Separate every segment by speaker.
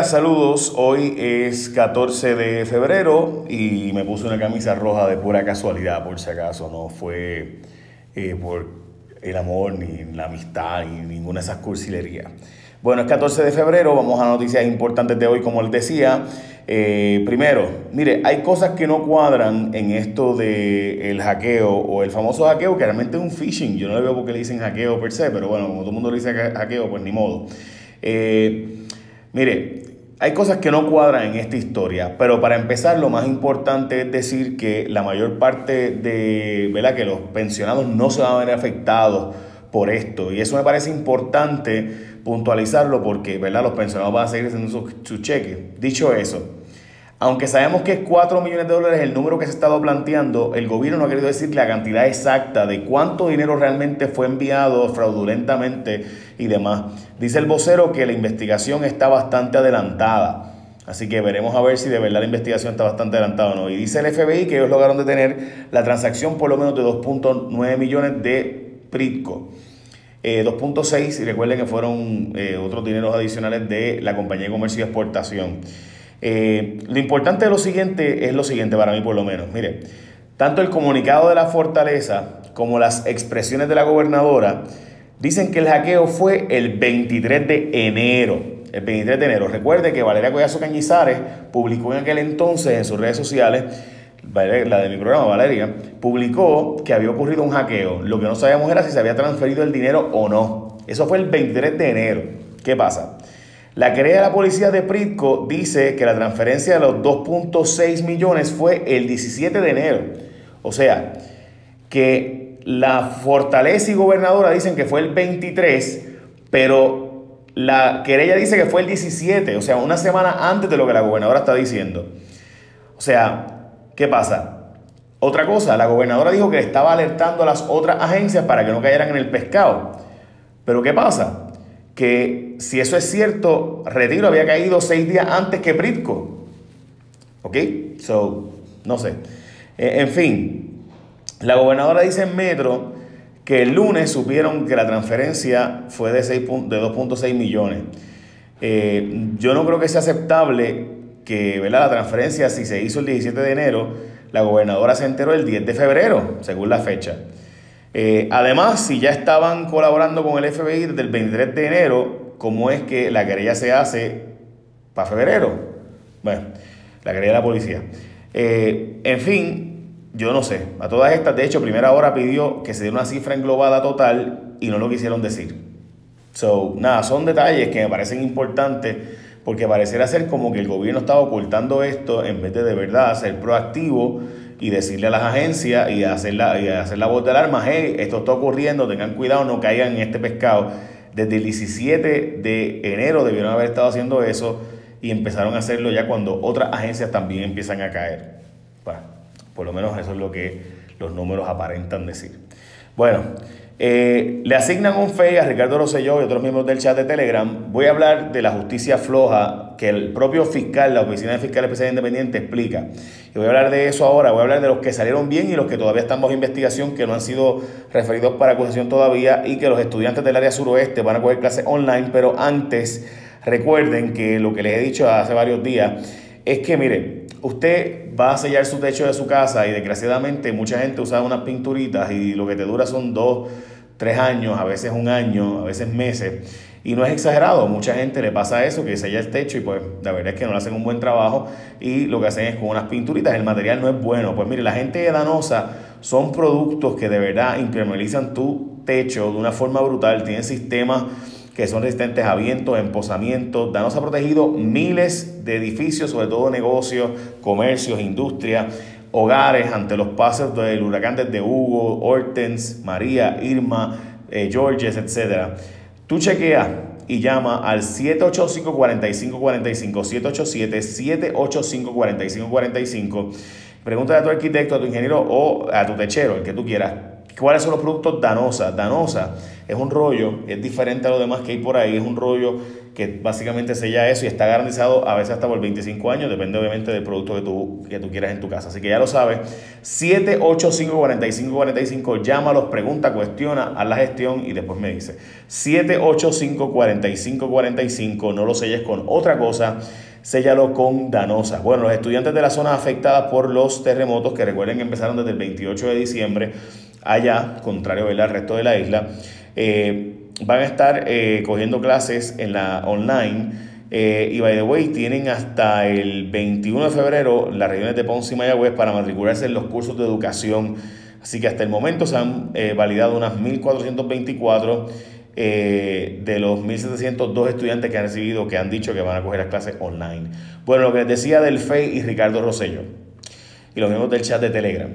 Speaker 1: Saludos, hoy es 14 de febrero y me puse una camisa roja de pura casualidad, por si acaso, no fue eh, por el amor, ni la amistad, ni ninguna de esas cursilerías. Bueno, es 14 de febrero, vamos a noticias importantes de hoy, como les decía. Eh, primero, mire, hay cosas que no cuadran en esto el hackeo o el famoso hackeo, que realmente es un phishing. Yo no le veo por qué le dicen hackeo per se, pero bueno, como todo el mundo le dice hackeo, pues ni modo. Eh, Mire, hay cosas que no cuadran en esta historia, pero para empezar lo más importante es decir que la mayor parte de, ¿verdad? Que los pensionados no se van a ver afectados por esto y eso me parece importante puntualizarlo porque, ¿verdad? Los pensionados van a seguir haciendo sus su cheques. Dicho eso, aunque sabemos que es 4 millones de dólares el número que se ha estado planteando, el gobierno no ha querido decir la cantidad exacta de cuánto dinero realmente fue enviado fraudulentamente y demás. Dice el vocero que la investigación está bastante adelantada. Así que veremos a ver si de verdad la investigación está bastante adelantada o no. Y dice el FBI que ellos lograron detener la transacción por lo menos de 2.9 millones de Pritco. 2.6, eh, y recuerden que fueron eh, otros dineros adicionales de la compañía de comercio y exportación. Eh, lo importante de lo siguiente es lo siguiente para mí por lo menos. Mire, tanto el comunicado de la fortaleza como las expresiones de la gobernadora dicen que el hackeo fue el 23 de enero. El 23 de enero. Recuerde que Valeria Collazo Cañizares publicó en aquel entonces en sus redes sociales, la de mi programa Valeria, publicó que había ocurrido un hackeo. Lo que no sabíamos era si se había transferido el dinero o no. Eso fue el 23 de enero. ¿Qué pasa? La querella de la policía de Pritco dice que la transferencia de los 2.6 millones fue el 17 de enero. O sea, que la fortaleza y gobernadora dicen que fue el 23, pero la querella dice que fue el 17, o sea, una semana antes de lo que la gobernadora está diciendo. O sea, ¿qué pasa? Otra cosa, la gobernadora dijo que estaba alertando a las otras agencias para que no cayeran en el pescado. Pero ¿qué pasa? Que si eso es cierto, Retiro había caído seis días antes que Pritco. ¿Ok? So, no sé. Eh, en fin, la gobernadora dice en Metro que el lunes supieron que la transferencia fue de, de 2.6 millones. Eh, yo no creo que sea aceptable que ¿verdad? la transferencia, si se hizo el 17 de enero, la gobernadora se enteró el 10 de febrero, según la fecha. Eh, además, si ya estaban colaborando con el FBI desde el 23 de enero, ¿cómo es que la querella se hace para febrero? Bueno, la querella de la policía. Eh, en fin, yo no sé. A todas estas, de hecho, primera hora pidió que se diera una cifra englobada total y no lo quisieron decir. So, nada, son detalles que me parecen importantes porque pareciera ser como que el gobierno estaba ocultando esto en vez de de verdad ser proactivo y decirle a las agencias y hacer la, y hacer la voz de alarma, hey, esto está ocurriendo, tengan cuidado, no caigan en este pescado. Desde el 17 de enero debieron haber estado haciendo eso y empezaron a hacerlo ya cuando otras agencias también empiezan a caer. Bueno, por lo menos eso es lo que los números aparentan decir. Bueno, eh, le asignan un FEI a Ricardo Rosselló y otros miembros del chat de Telegram. Voy a hablar de la justicia floja que el propio fiscal, la Oficina de Fiscal Especial Independiente, explica. Y voy a hablar de eso ahora. Voy a hablar de los que salieron bien y los que todavía están bajo investigación, que no han sido referidos para acusación todavía y que los estudiantes del área suroeste van a coger clases online. Pero antes, recuerden que lo que les he dicho hace varios días es que, mire, usted va a sellar su techo de su casa y desgraciadamente mucha gente usa unas pinturitas y lo que te dura son dos, tres años, a veces un año, a veces meses. Y no es exagerado, mucha gente le pasa eso, que sella el techo y pues la verdad es que no le hacen un buen trabajo y lo que hacen es con unas pinturitas, el material no es bueno. Pues mire, la gente de Danosa son productos que de verdad impermeabilizan tu techo de una forma brutal, tienen sistemas que son resistentes a vientos, emposamientos. Danos ha protegido miles de edificios, sobre todo negocios, comercios, industrias, hogares ante los pasos del huracán de Hugo, Hortens, María, Irma, eh, Georges, etc. Tú chequeas y llama al 785-4545, 787-785-4545. Pregúntale a tu arquitecto, a tu ingeniero o a tu techero, el que tú quieras, ¿Cuáles son los productos Danosa? Danosa es un rollo, es diferente a lo demás que hay por ahí, es un rollo que básicamente sella eso y está garantizado a veces hasta por 25 años, depende obviamente del producto que tú, que tú quieras en tu casa. Así que ya lo sabes, 785-4545, llámalos, pregunta, cuestiona, haz la gestión y después me dice. 785-4545, no lo selles con otra cosa séllalo con Danosa. Bueno, los estudiantes de las zonas afectadas por los terremotos, que recuerden que empezaron desde el 28 de diciembre, allá, contrario al resto de la isla, eh, van a estar eh, cogiendo clases en la online. Eh, y by the way, tienen hasta el 21 de febrero las regiones de Ponce y Mayagüez para matricularse en los cursos de educación. Así que hasta el momento se han validado unas 1.424 de los 1.702 estudiantes que han recibido, que han dicho que van a coger las clases online. Bueno, lo que les decía del FEI y Ricardo Rosello, y los mismos del chat de Telegram.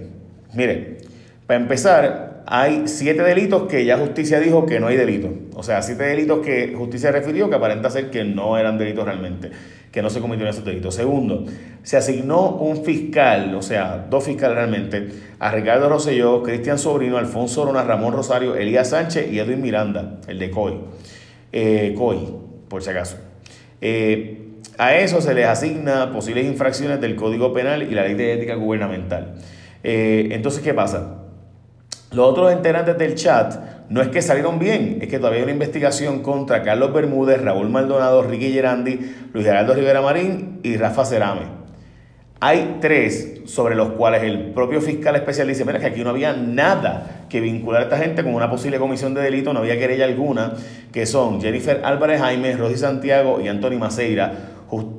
Speaker 1: Miren, para empezar, hay siete delitos que ya justicia dijo que no hay delito. O sea, siete delitos que justicia refirió que aparenta ser que no eran delitos realmente, que no se cometieron esos delitos. Segundo, se asignó un fiscal, o sea, dos fiscales realmente, a Ricardo Rosselló, Cristian Sobrino, Alfonso Orona, Ramón Rosario, Elías Sánchez y Edwin Miranda, el de COI. Eh, COI, por si acaso. Eh, a eso se les asigna posibles infracciones del Código Penal y la Ley de Ética Gubernamental. Eh, entonces, ¿qué pasa? Los otros integrantes del chat no es que salieron bien, es que todavía hay una investigación contra Carlos Bermúdez, Raúl Maldonado, Ricky Gerandi, Luis Geraldo Rivera Marín y Rafa Cerame. Hay tres sobre los cuales el propio fiscal especial dice, mira que aquí no había nada que vincular a esta gente con una posible comisión de delito, no había querella alguna, que son Jennifer Álvarez Jaime, Rosy Santiago y Anthony Maceira.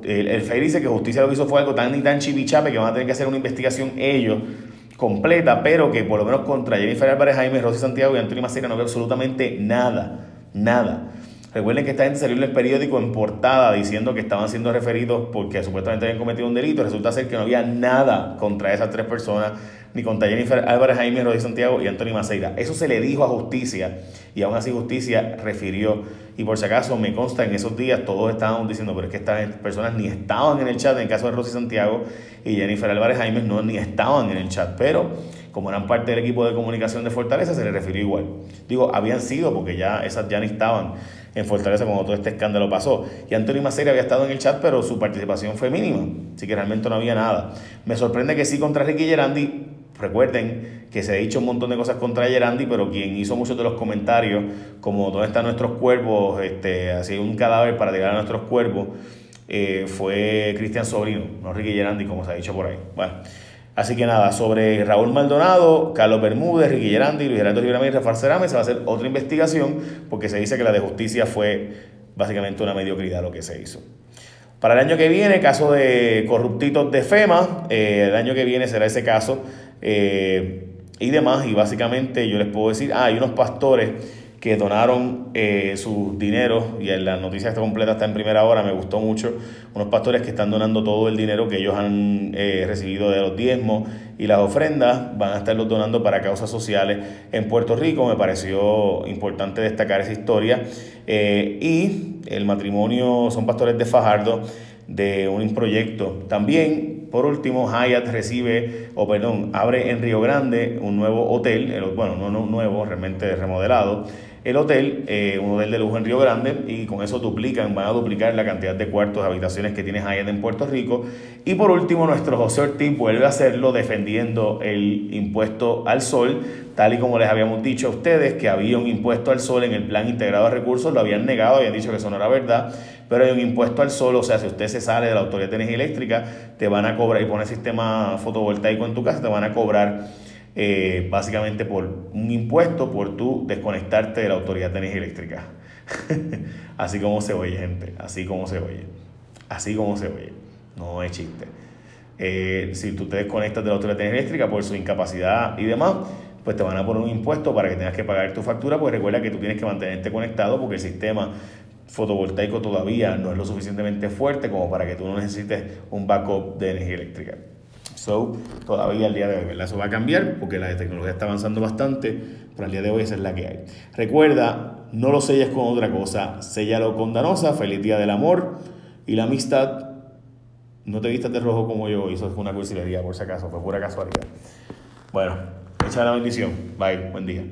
Speaker 1: El, el FEI dice que justicia lo que hizo fue algo tan y tan chivichape que van a tener que hacer una investigación ellos completa, pero que por lo menos contra Jennifer Álvarez, Jaime, Rosy Santiago y Antonio Macera no ve absolutamente nada, nada. Recuerden que esta gente salió en el periódico en portada diciendo que estaban siendo referidos porque supuestamente habían cometido un delito. Resulta ser que no había nada contra esas tres personas, ni contra Jennifer Álvarez, Jaime, Rosy Santiago y Antonio Maceira. Eso se le dijo a justicia y aún así justicia refirió. Y por si acaso me consta en esos días todos estaban diciendo, pero es que estas personas ni estaban en el chat en el caso de Rosy Santiago y Jennifer Álvarez Jaime no ni estaban en el chat. Pero como eran parte del equipo de comunicación de Fortaleza, se les refirió igual. Digo, habían sido porque ya esas ya ni estaban en Fortaleza cuando todo este escándalo pasó. Y Antonio Maceira había estado en el chat, pero su participación fue mínima. Así que realmente no había nada. Me sorprende que sí contra Ricky Gerandi Recuerden que se ha dicho un montón de cosas contra Gerandi, pero quien hizo muchos de los comentarios, como dónde están nuestros cuervos, este, así un cadáver para llegar a nuestros cuervos, eh, fue Cristian Sobrino, no Ricky Gerandi, como se ha dicho por ahí. Bueno, así que nada, sobre Raúl Maldonado, Carlos Bermúdez, Ricky Gerandi, Luis Gerardo Rivera y Rafael Cerame, se va a hacer otra investigación, porque se dice que la de justicia fue básicamente una mediocridad lo que se hizo. Para el año que viene, caso de corruptitos de FEMA, eh, el año que viene será ese caso eh, y demás. Y básicamente yo les puedo decir, ah, hay unos pastores que donaron eh, sus dineros, y en la noticia está completa, está en primera hora, me gustó mucho, unos pastores que están donando todo el dinero que ellos han eh, recibido de los diezmos y las ofrendas, van a estarlos donando para causas sociales en Puerto Rico, me pareció importante destacar esa historia, y el matrimonio son pastores de Fajardo, de un proyecto. También, por último, Hyatt recibe, o perdón, abre en Río Grande un nuevo hotel, bueno, no, no nuevo, realmente remodelado, el hotel, eh, un hotel de lujo en Río Grande, y con eso duplican, van a duplicar la cantidad de cuartos, habitaciones que tiene Hyatt en Puerto Rico. Y por último, nuestro José Ortiz vuelve a hacerlo defendiendo el impuesto al sol, tal y como les habíamos dicho a ustedes, que había un impuesto al sol en el plan integrado de recursos, lo habían negado, habían dicho que eso no era verdad, pero hay un impuesto al sol, o sea, si usted se sale de la Autoridad de Energía Eléctrica, te van a cobrar y pone sistema fotovoltaico en tu casa, te van a cobrar eh, básicamente por un impuesto por tú desconectarte de la Autoridad de Energía Eléctrica. así como se oye, gente, así como se oye. Así como se oye. No es chiste. Eh, si tú te desconectas de la Autoridad de Energía Eléctrica por su incapacidad y demás, pues te van a poner un impuesto para que tengas que pagar tu factura, pues recuerda que tú tienes que mantenerte conectado porque el sistema fotovoltaico todavía no es lo suficientemente fuerte como para que tú no necesites un backup de energía eléctrica. So, todavía al día de hoy, ¿verdad? Eso va a cambiar porque la tecnología está avanzando bastante, pero al día de hoy esa es la que hay. Recuerda, no lo selles con otra cosa, séllalo con Danosa, feliz día del amor y la amistad. No te vistas de rojo como yo, eso es una cursilería por si acaso, fue pura casualidad. Bueno, echa la bendición. Bye, buen día.